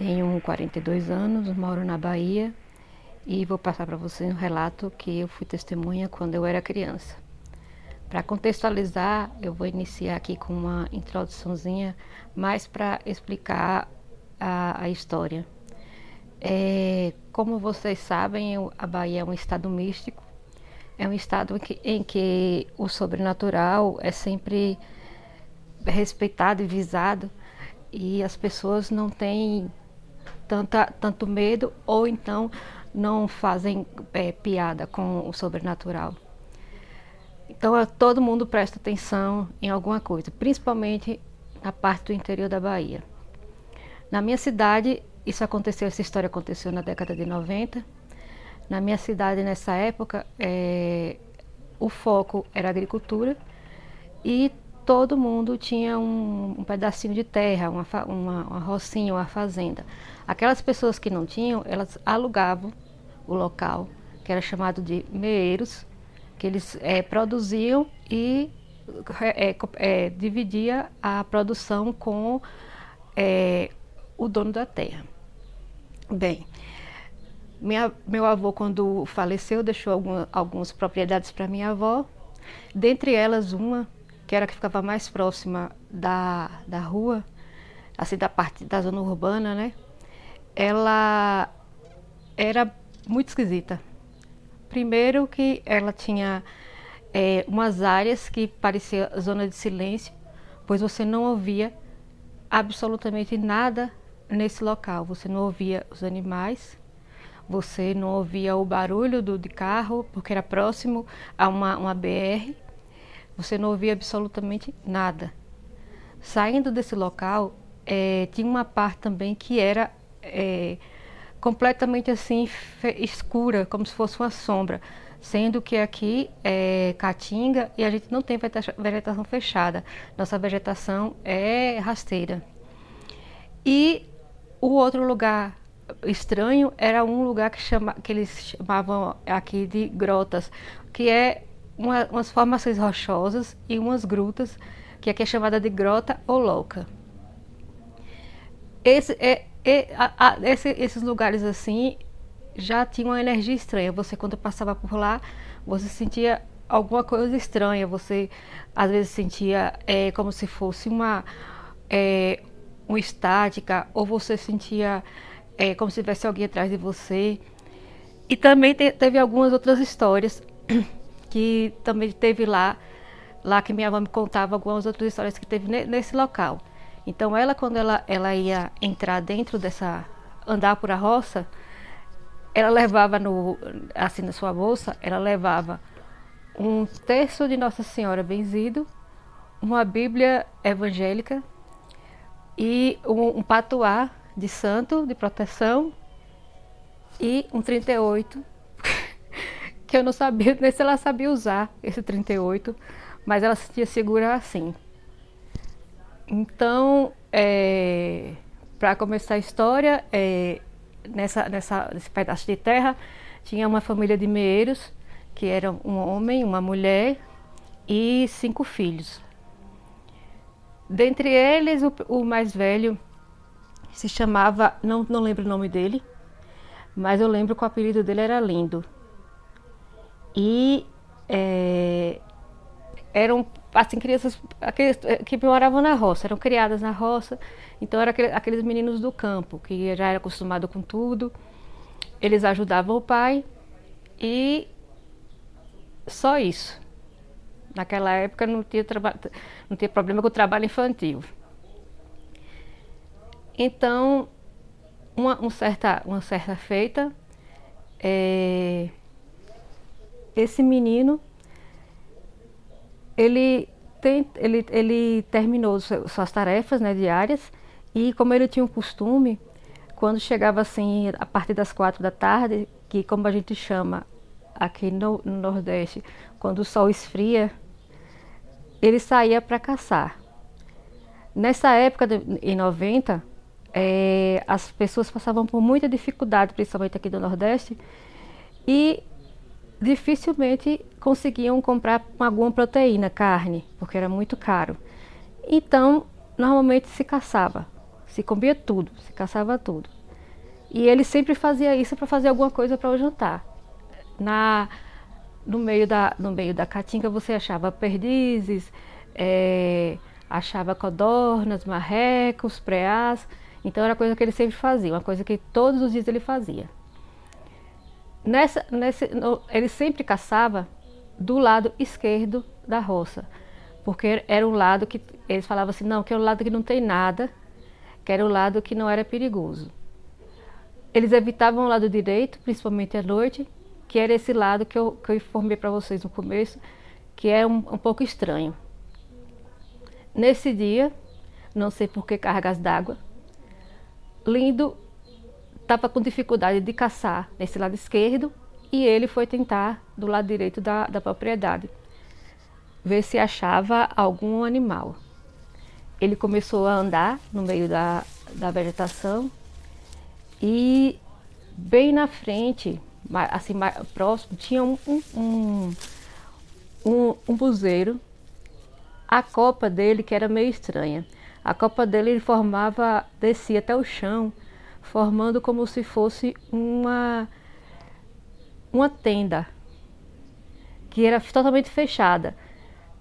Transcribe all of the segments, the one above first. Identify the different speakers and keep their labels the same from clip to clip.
Speaker 1: tenho 42 anos, moro na Bahia e vou passar para vocês um relato que eu fui testemunha quando eu era criança. Para contextualizar, eu vou iniciar aqui com uma introduçãozinha mais para explicar a, a história. É, como vocês sabem, a Bahia é um estado místico, é um estado em que, em que o sobrenatural é sempre respeitado e visado e as pessoas não têm tanta, tanto medo ou então não fazem é, piada com o sobrenatural. Então todo mundo presta atenção em alguma coisa, principalmente na parte do interior da Bahia. Na minha cidade, isso aconteceu, essa história aconteceu na década de 90. Na minha cidade, nessa época, é, o foco era agricultura e todo mundo tinha um, um pedacinho de terra, uma, uma, uma rocinha, uma fazenda. Aquelas pessoas que não tinham, elas alugavam o local, que era chamado de meeiros, que eles é, produziam e é, é, dividia a produção com é, o dono da terra. Bem, minha, meu avô, quando faleceu, deixou alguma, algumas propriedades para minha avó, dentre elas uma que era a que ficava mais próxima da, da rua, assim, da parte da zona urbana, né? Ela era muito esquisita. Primeiro que ela tinha é, umas áreas que parecia zona de silêncio, pois você não ouvia absolutamente nada nesse local. Você não ouvia os animais, você não ouvia o barulho do de carro, porque era próximo a uma, uma BR você não ouvia absolutamente nada. Saindo desse local, é, tinha uma parte também que era é, completamente assim escura, como se fosse uma sombra, sendo que aqui é caatinga e a gente não tem vegetação fechada. Nossa vegetação é rasteira. E o outro lugar estranho era um lugar que, chama, que eles chamavam aqui de grotas, que é uma, umas formações rochosas e umas grutas, que aqui é chamada de grota ou louca. Esse, é, é a, a, esse, esses lugares assim já tinham uma energia estranha. Você quando passava por lá, você sentia alguma coisa estranha. Você às vezes sentia é, como se fosse uma é, uma estática, ou você sentia é, como se tivesse alguém atrás de você. E também te, teve algumas outras histórias que também teve lá, lá que minha avó me contava algumas outras histórias que teve nesse local. Então ela quando ela, ela ia entrar dentro dessa andar por a roça, ela levava no assim na sua bolsa, ela levava um terço de Nossa Senhora benzido, uma Bíblia evangélica e um, um patuá de santo de proteção e um 38 que eu não sabia nem se ela sabia usar esse 38, mas ela se segura assim. Então, é, para começar a história, é, nessa, nessa, nesse pedaço de terra tinha uma família de meeiros, que eram um homem, uma mulher e cinco filhos. Dentre eles, o, o mais velho se chamava, não, não lembro o nome dele, mas eu lembro que o apelido dele era Lindo. E é, eram assim crianças aqueles, é, que moravam na roça, eram criadas na roça, então eram aqueles meninos do campo que já era acostumado com tudo. Eles ajudavam o pai e só isso. Naquela época não tinha, não tinha problema com o trabalho infantil. Então, uma, um certa, uma certa feita, é, esse menino, ele, tem, ele, ele terminou suas tarefas né, diárias E como ele tinha um costume, quando chegava assim a partir das quatro da tarde, que como a gente chama aqui no, no Nordeste, quando o sol esfria, ele saía para caçar. Nessa época, de, em 90, é, as pessoas passavam por muita dificuldade, principalmente aqui do Nordeste, e dificilmente conseguiam comprar alguma proteína, carne, porque era muito caro. Então, normalmente se caçava, se comia tudo, se caçava tudo. E ele sempre fazia isso para fazer alguma coisa para o jantar. Na, no, meio da, no meio da caatinga você achava perdizes, é, achava codornas, marrecos, preás. Então era coisa que ele sempre fazia, uma coisa que todos os dias ele fazia. Nessa, nesse, no, ele sempre caçava do lado esquerdo da roça, porque era um lado que eles falavam assim, não, que é o lado que não tem nada, que era o lado que não era perigoso. Eles evitavam o lado direito, principalmente à noite, que era esse lado que eu, que eu informei para vocês no começo, que é um, um pouco estranho. Nesse dia, não sei por que cargas d'água, Lindo estava com dificuldade de caçar nesse lado esquerdo e ele foi tentar do lado direito da, da propriedade, ver se achava algum animal. Ele começou a andar no meio da, da vegetação e bem na frente, assim próximo, tinha um, um, um, um buzeiro. A copa dele, que era meio estranha, a copa dele formava, descia até o chão formando como se fosse uma, uma tenda que era totalmente fechada.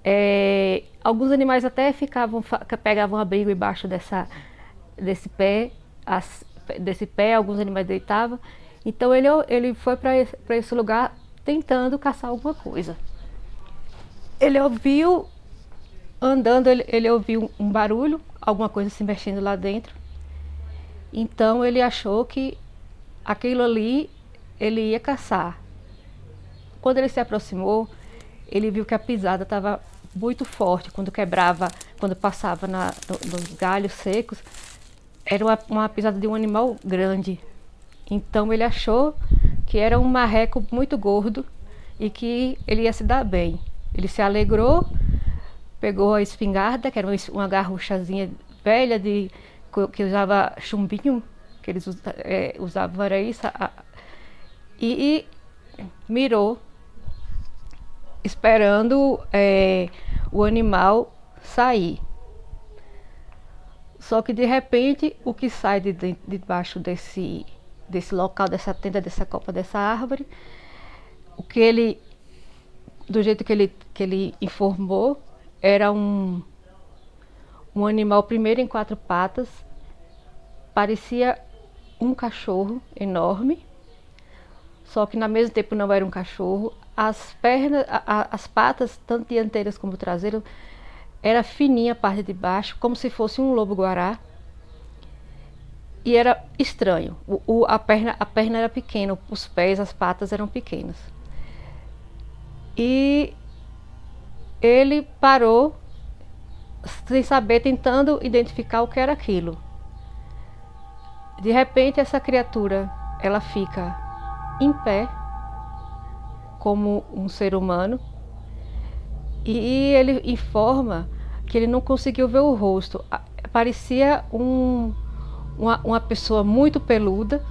Speaker 1: É, alguns animais até ficavam, pegavam abrigo embaixo dessa, desse pé, as, desse pé, alguns animais deitavam. Então ele, ele foi para esse, esse lugar tentando caçar alguma coisa. Ele ouviu, andando, ele, ele ouviu um barulho, alguma coisa se mexendo lá dentro. Então ele achou que aquilo ali ele ia caçar. Quando ele se aproximou, ele viu que a pisada estava muito forte. Quando quebrava, quando passava na, nos galhos secos, era uma, uma pisada de um animal grande. Então ele achou que era um marreco muito gordo e que ele ia se dar bem. Ele se alegrou, pegou a espingarda, que era uma garruchazinha velha de que usava chumbinho, que eles é, usavam era isso, a, e, e, mirou, esperando é, o animal sair. Só que de repente o que sai de, de, debaixo desse, desse local, dessa tenda, dessa copa, dessa árvore, o que ele, do jeito que ele, que ele informou, era um, um animal primeiro em quatro patas, parecia um cachorro enorme, só que ao mesmo tempo não era um cachorro. As pernas, a, a, as patas, tanto dianteiras como traseiras, era fininha a parte de baixo, como se fosse um lobo-guará. E era estranho. O, o, a, perna, a perna era pequena, os pés, as patas eram pequenas. E ele parou sem saber, tentando identificar o que era aquilo. De repente, essa criatura, ela fica em pé, como um ser humano, e ele informa que ele não conseguiu ver o rosto. Parecia um, uma, uma pessoa muito peluda.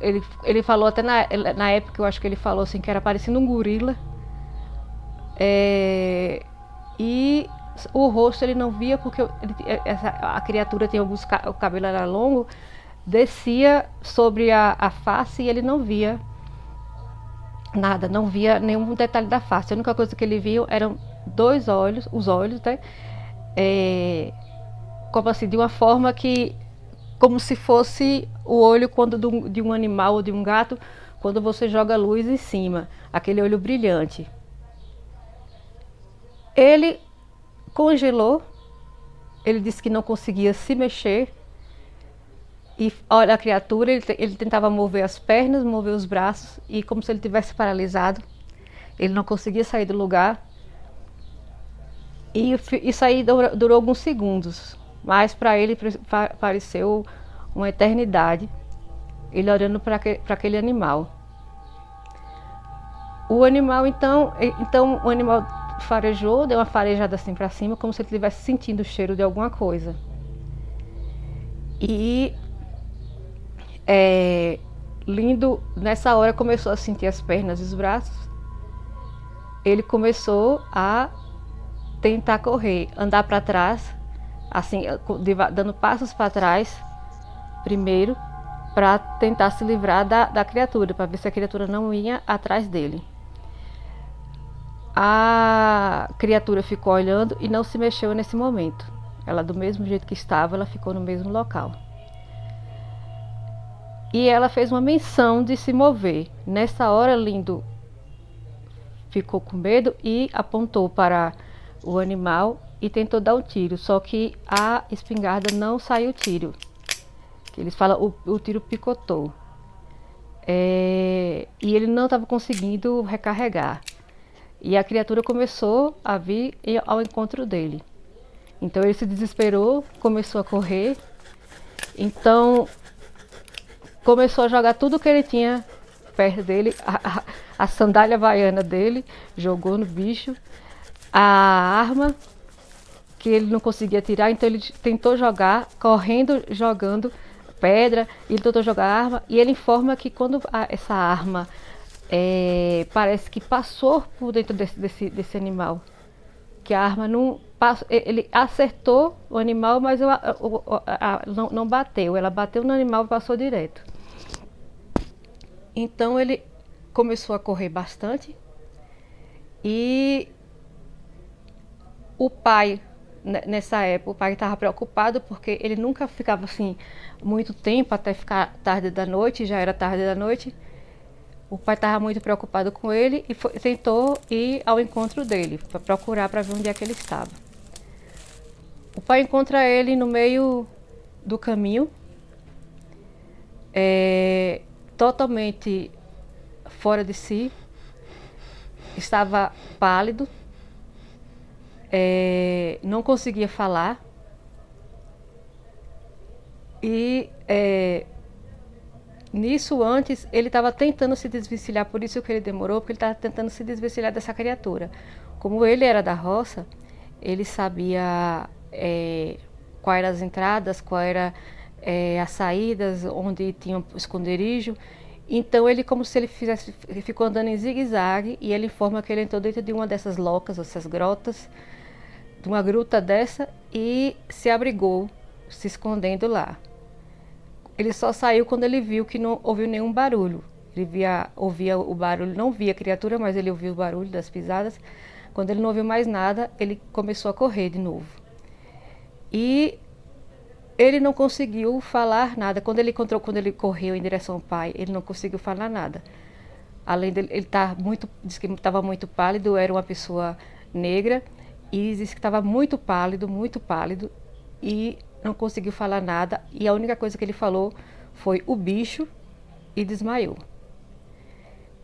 Speaker 1: Ele, ele falou até na, na época, eu acho que ele falou assim, que era parecendo um gorila. É, e o rosto ele não via porque ele, essa, a criatura tinha alguns o cabelo era longo, descia sobre a, a face e ele não via nada, não via nenhum detalhe da face. A única coisa que ele viu eram dois olhos, os olhos, né? É, como assim, de uma forma que, como se fosse o olho quando do, de um animal ou de um gato, quando você joga luz em cima, aquele olho brilhante. Ele congelou. Ele disse que não conseguia se mexer. E olha a criatura, ele, ele tentava mover as pernas, mover os braços, e como se ele tivesse paralisado. Ele não conseguia sair do lugar. E isso aí durou, alguns segundos. mas para ele pareceu uma eternidade, ele olhando para aquele animal. O animal então, então o animal farejou, deu uma farejada assim para cima, como se ele estivesse sentindo o cheiro de alguma coisa. E é, Lindo, nessa hora, começou a sentir as pernas e os braços. Ele começou a tentar correr, andar para trás, assim, dando passos para trás, primeiro, para tentar se livrar da, da criatura, para ver se a criatura não ia atrás dele. A criatura ficou olhando e não se mexeu nesse momento. Ela, do mesmo jeito que estava, ela ficou no mesmo local. E ela fez uma menção de se mover. Nessa hora, Lindo ficou com medo e apontou para o animal e tentou dar um tiro. Só que a espingarda não saiu tiro. Eles falam o, o tiro picotou. É, e ele não estava conseguindo recarregar. E a criatura começou a vir ao encontro dele. Então ele se desesperou, começou a correr. Então começou a jogar tudo que ele tinha perto dele, a, a, sandália baiana dele, jogou no bicho, a arma que ele não conseguia tirar, então ele tentou jogar, correndo, jogando pedra, ele tentou jogar a arma e ele informa que quando a, essa arma é, parece que passou por dentro desse, desse, desse animal, que a arma não ele acertou o animal, mas a, a, não, não bateu, ela bateu no animal e passou direto. Então ele começou a correr bastante. E o pai nessa época o pai estava preocupado porque ele nunca ficava assim muito tempo até ficar tarde da noite já era tarde da noite o pai estava muito preocupado com ele e foi, tentou ir ao encontro dele para procurar para ver onde é que ele estava. O pai encontra ele no meio do caminho é, totalmente fora de si, estava pálido, é, não conseguia falar e é, nisso antes ele estava tentando se desvencilhar, por isso que ele demorou, porque ele estava tentando se desvencilhar dessa criatura. Como ele era da roça, ele sabia é, quais eram as entradas, qual era é, as saídas, onde tinha um esconderijo. Então ele como se ele fizesse, ele ficou andando em zigue-zague e ele informa que ele entrou dentro de uma dessas locas, essas grotas, de uma gruta dessa e se abrigou, se escondendo lá. Ele só saiu quando ele viu que não ouviu nenhum barulho. Ele via, ouvia o barulho, não via a criatura, mas ele ouviu o barulho das pisadas. Quando ele não ouviu mais nada, ele começou a correr de novo. E ele não conseguiu falar nada. Quando ele encontrou, quando ele correu em direção ao pai, ele não conseguiu falar nada. Além dele, ele tá muito, disse que estava muito pálido, era uma pessoa negra e disse que estava muito pálido, muito pálido e não conseguiu falar nada. E a única coisa que ele falou foi o bicho e desmaiou.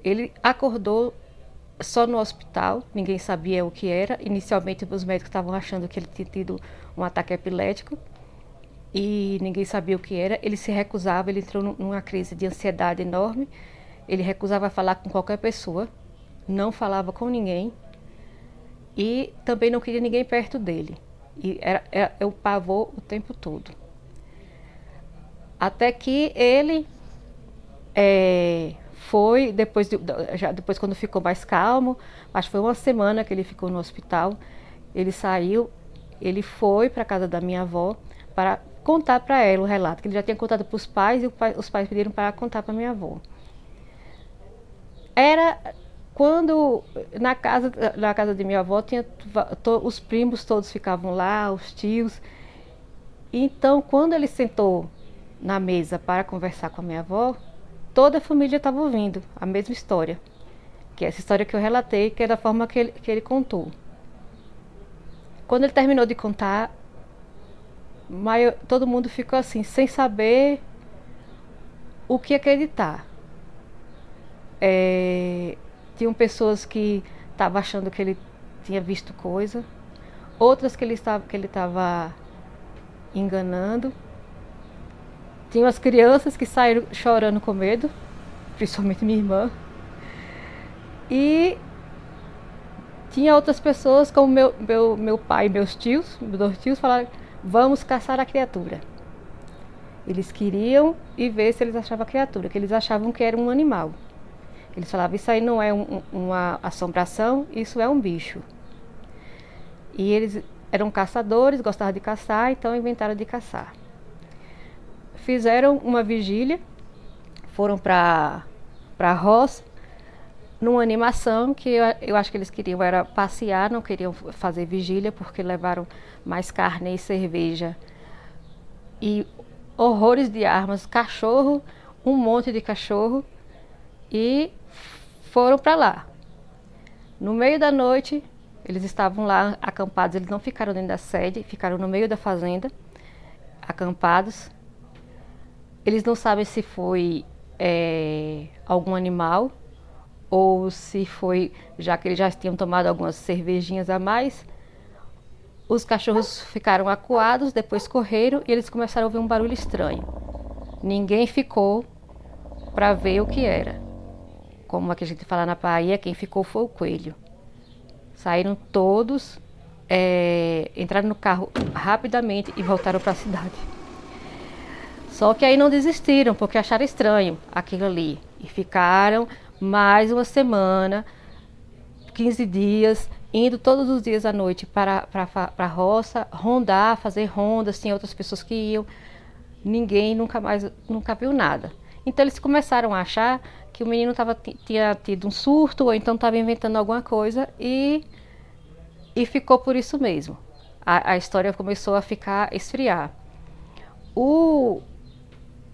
Speaker 1: Ele acordou só no hospital, ninguém sabia o que era. Inicialmente, os médicos estavam achando que ele tinha tido um ataque epilético e ninguém sabia o que era. Ele se recusava, ele entrou numa crise de ansiedade enorme. Ele recusava falar com qualquer pessoa, não falava com ninguém e também não queria ninguém perto dele. E era, era o pavor o tempo todo. Até que ele é, foi, depois, de, já depois quando ficou mais calmo, acho que foi uma semana que ele ficou no hospital, ele saiu, ele foi para a casa da minha avó para contar para ela o relato, que ele já tinha contado para os pais e pai, os pais pediram para contar para minha avó. Era quando na casa, na casa de minha avó tinha to, os primos todos ficavam lá, os tios. Então, quando ele sentou na mesa para conversar com a minha avó, toda a família estava ouvindo a mesma história, que é essa história que eu relatei, que é da forma que ele, que ele contou. Quando ele terminou de contar, maior, todo mundo ficou assim, sem saber o que acreditar. É, tinham pessoas que estavam achando que ele tinha visto coisa, outras que ele estava que ele estava enganando. Tinha as crianças que saíram chorando com medo, principalmente minha irmã. E tinha outras pessoas, como meu, meu, meu pai e meus tios, meus dois tios, falaram: vamos caçar a criatura. Eles queriam e ver se eles achavam a criatura, que eles achavam que era um animal. Eles falavam: isso aí não é um, uma assombração, isso é um bicho. E eles eram caçadores, gostavam de caçar, então inventaram de caçar. Fizeram uma vigília, foram para a roça, numa animação que eu, eu, acho que eles queriam era passear, não queriam fazer vigília, porque levaram mais carne e cerveja. E horrores de armas, cachorro, um monte de cachorro, e foram para lá. No meio da noite, eles estavam lá acampados, eles não ficaram dentro da sede, ficaram no meio da fazenda, acampados. Eles não sabem se foi é, algum animal ou se foi, já que eles já tinham tomado algumas cervejinhas a mais. Os cachorros ficaram acuados, depois correram e eles começaram a ouvir um barulho estranho. Ninguém ficou para ver o que era. Como a gente fala na Bahia, quem ficou foi o coelho. Saíram todos, é, entraram no carro rapidamente e voltaram para a cidade. Só que aí não desistiram, porque acharam estranho aquilo ali. E ficaram mais uma semana, 15 dias, indo todos os dias à noite para, para, para a roça, rondar, fazer rondas, tinha outras pessoas que iam. Ninguém nunca mais, nunca viu nada. Então eles começaram a achar que o menino tava, tinha tido um surto ou então estava inventando alguma coisa e, e ficou por isso mesmo. A, a história começou a ficar esfriar. O,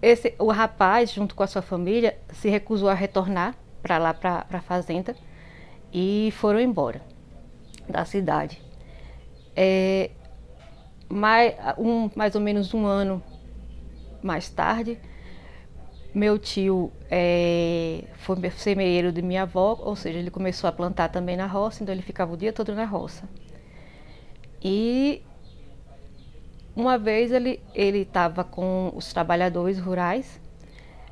Speaker 1: esse, o rapaz, junto com a sua família, se recusou a retornar para lá, para a fazenda, e foram embora da cidade. É, mais, um, mais ou menos um ano mais tarde, meu tio é, foi semeeiro de minha avó, ou seja, ele começou a plantar também na roça, então ele ficava o dia todo na roça. E uma vez ele estava com os trabalhadores rurais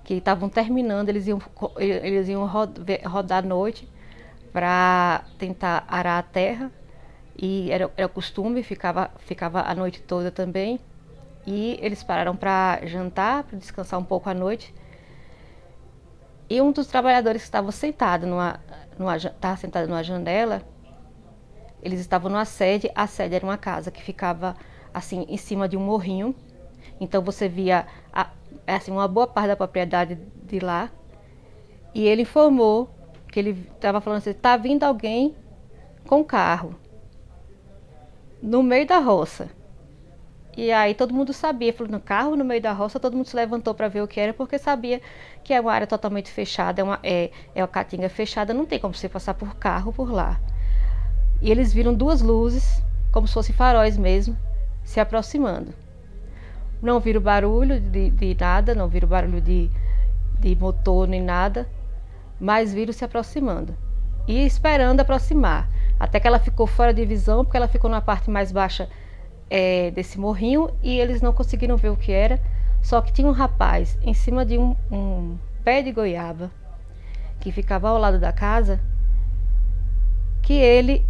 Speaker 1: que estavam terminando, eles iam eles iam rodar à noite para tentar arar a terra. E era, era costume ficava ficava a noite toda também. E eles pararam para jantar, para descansar um pouco à noite e um dos trabalhadores que estava sentado numa, numa, sentado numa janela, eles estavam numa sede, a sede era uma casa que ficava assim em cima de um morrinho. Então você via a, assim uma boa parte da propriedade de lá. E ele informou que ele estava falando assim, está vindo alguém com carro no meio da roça. E aí todo mundo sabia, falou, no carro no meio da roça, todo mundo se levantou para ver o que era, porque sabia que é uma área totalmente fechada, é uma, é, é uma caatinga fechada, não tem como você passar por carro por lá. E eles viram duas luzes, como se fossem faróis mesmo, se aproximando. Não viram barulho de, de nada, não viram barulho de, de motor nem nada, mas viram se aproximando. E esperando aproximar. Até que ela ficou fora de visão, porque ela ficou na parte mais baixa é, desse morrinho e eles não conseguiram ver o que era. Só que tinha um rapaz em cima de um, um pé de goiaba que ficava ao lado da casa, que ele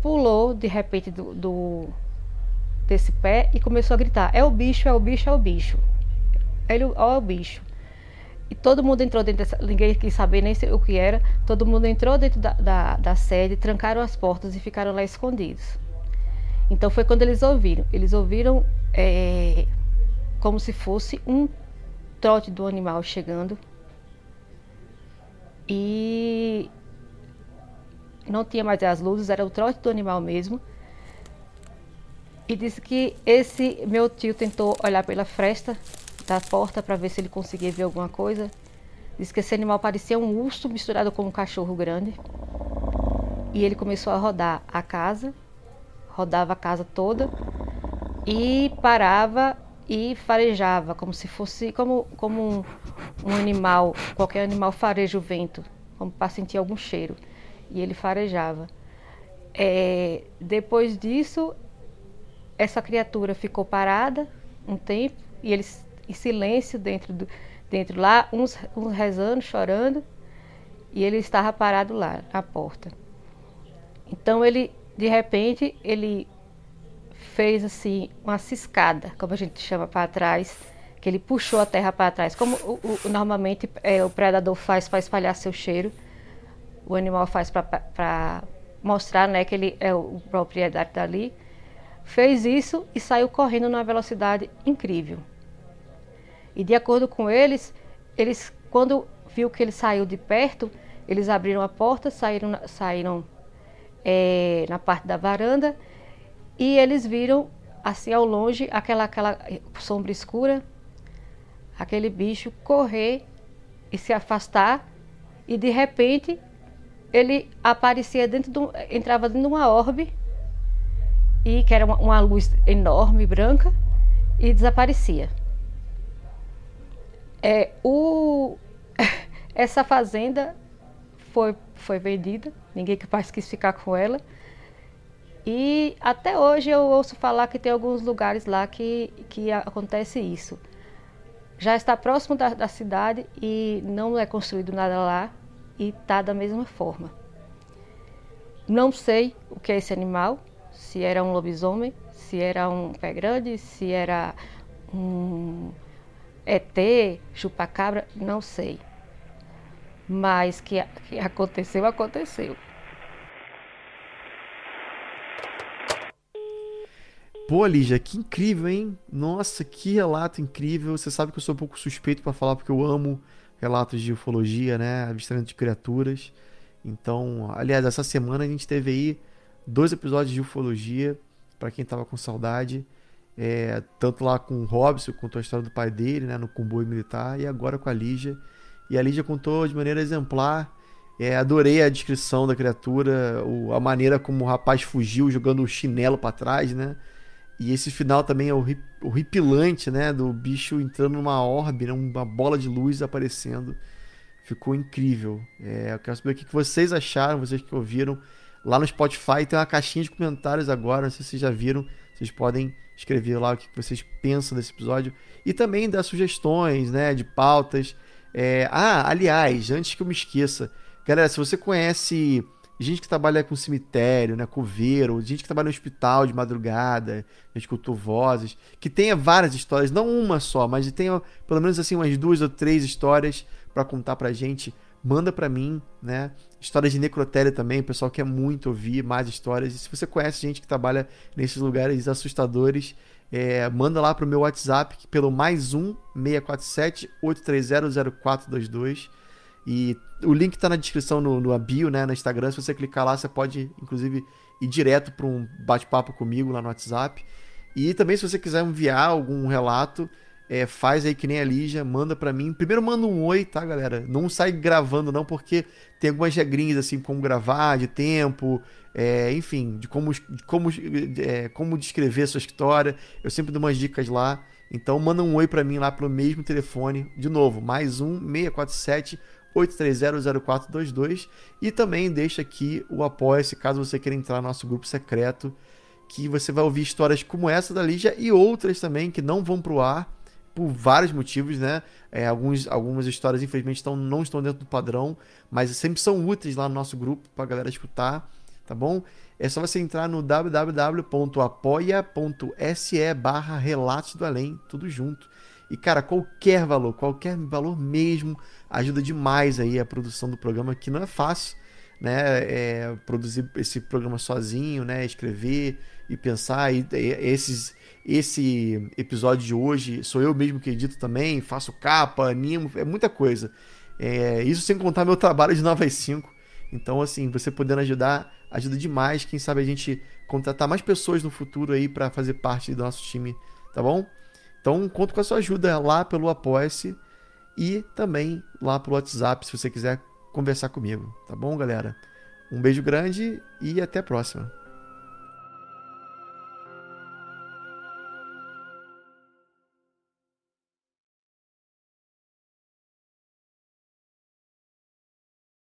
Speaker 1: pulou de repente do, do, desse pé e começou a gritar: É o bicho, é o bicho, é o bicho. Ele, ó, é o bicho. E todo mundo entrou dentro dessa. Ninguém quis saber nem o que era. Todo mundo entrou dentro da, da, da sede, trancaram as portas e ficaram lá escondidos. Então foi quando eles ouviram. Eles ouviram é, como se fosse um trote do animal chegando. E não tinha mais as luzes, era o trote do animal mesmo. E disse que esse meu tio tentou olhar pela fresta da porta para ver se ele conseguia ver alguma coisa. Disse que esse animal parecia um urso misturado com um cachorro grande. E ele começou a rodar a casa rodava a casa toda e parava e farejava, como se fosse como, como um, um animal, qualquer animal fareja o vento, como para sentir algum cheiro. E ele farejava. É, depois disso, essa criatura ficou parada um tempo e eles em silêncio dentro do dentro lá, uns, uns rezando, chorando, e ele estava parado lá na porta. Então ele, de repente, ele fez assim uma ciscada, como a gente chama para trás, que ele puxou a terra para trás, como o, o, normalmente é, o predador faz para espalhar seu cheiro, o animal faz para mostrar né, que ele é o proprietário dali. Fez isso e saiu correndo numa velocidade incrível. E de acordo com eles, eles quando viu que ele saiu de perto, eles abriram a porta, saíram, saíram é, na parte da varanda e eles viram assim ao longe aquela, aquela sombra escura, aquele bicho correr e se afastar e de repente ele aparecia dentro de um, entrava dentro de uma orbe e que era uma, uma luz enorme branca e desaparecia. É, o, essa fazenda foi, foi vendida, ninguém mais quis ficar com ela. E até hoje eu ouço falar que tem alguns lugares lá que, que acontece isso. Já está próximo da, da cidade e não é construído nada lá e está da mesma forma. Não sei o que é esse animal, se era um lobisomem, se era um pé grande, se era um ET, chupacabra, não sei. Mas que, que aconteceu, aconteceu.
Speaker 2: Pô, Lígia, que incrível, hein? Nossa, que relato incrível. Você sabe que eu sou um pouco suspeito para falar porque eu amo relatos de ufologia, né? Avistamento de criaturas. Então, aliás, essa semana a gente teve aí dois episódios de ufologia para quem tava com saudade. É, tanto lá com o Robson, contou a história do pai dele, né, no comboio militar, e agora com a Lígia. E a Lígia contou de maneira exemplar. É, adorei a descrição da criatura, o, a maneira como o rapaz fugiu jogando o chinelo para trás, né? E esse final também é horripilante, né? Do bicho entrando numa orbe, né? uma bola de luz aparecendo. Ficou incrível. É, eu quero saber o que vocês acharam, vocês que ouviram. Lá no Spotify tem uma caixinha de comentários agora, não sei se vocês já viram. Vocês podem escrever lá o que vocês pensam desse episódio e também dar sugestões, né, de pautas. É... Ah, aliás, antes que eu me esqueça, galera, se você conhece gente que trabalha com cemitério, né, coveiro, gente que trabalha no hospital de madrugada, escutou vozes, que tenha várias histórias, não uma só, mas tenha pelo menos assim umas duas ou três histórias para contar pra gente manda para mim, né? Histórias de necrotéria também, o pessoal quer muito ouvir mais histórias. E se você conhece gente que trabalha nesses lugares assustadores, é, manda lá pro meu WhatsApp pelo mais um 647 830 0422 e o link está na descrição no, no bio, né, no Instagram. Se você clicar lá, você pode, inclusive, ir direto para um bate-papo comigo lá no WhatsApp. E também, se você quiser enviar algum relato, é, faz aí que nem a Lígia, manda para mim. Primeiro manda um oi, tá, galera? Não sai gravando não, porque tem algumas regrinhas assim, como gravar, de tempo, é, enfim, de como, de como, é, como descrever a sua história. Eu sempre dou umas dicas lá. Então manda um oi para mim lá pelo mesmo telefone. De novo, mais um 647 8300422 e também deixa aqui o apoia-se caso você queira entrar no nosso grupo secreto, que você vai ouvir histórias como essa da Lígia e outras também que não vão pro ar por vários motivos, né? É, alguns, algumas histórias, infelizmente, estão, não estão dentro do padrão, mas sempre são úteis lá no nosso grupo para a galera escutar, tá bom? É só você entrar no www.apoia.se barra Relatos do Além, tudo junto. E, cara, qualquer valor, qualquer valor mesmo, ajuda demais aí a produção do programa, que não é fácil, né? É, produzir esse programa sozinho, né? Escrever e pensar, e, e esses esse episódio de hoje sou eu mesmo que edito também, faço capa, animo, é muita coisa. É, isso sem contar meu trabalho de 9 às 5. Então, assim, você podendo ajudar, ajuda demais. Quem sabe a gente contratar mais pessoas no futuro aí para fazer parte do nosso time, tá bom? Então, conto com a sua ajuda lá pelo Apoia-se e também lá pelo WhatsApp, se você quiser conversar comigo, tá bom, galera? Um beijo grande e até a próxima.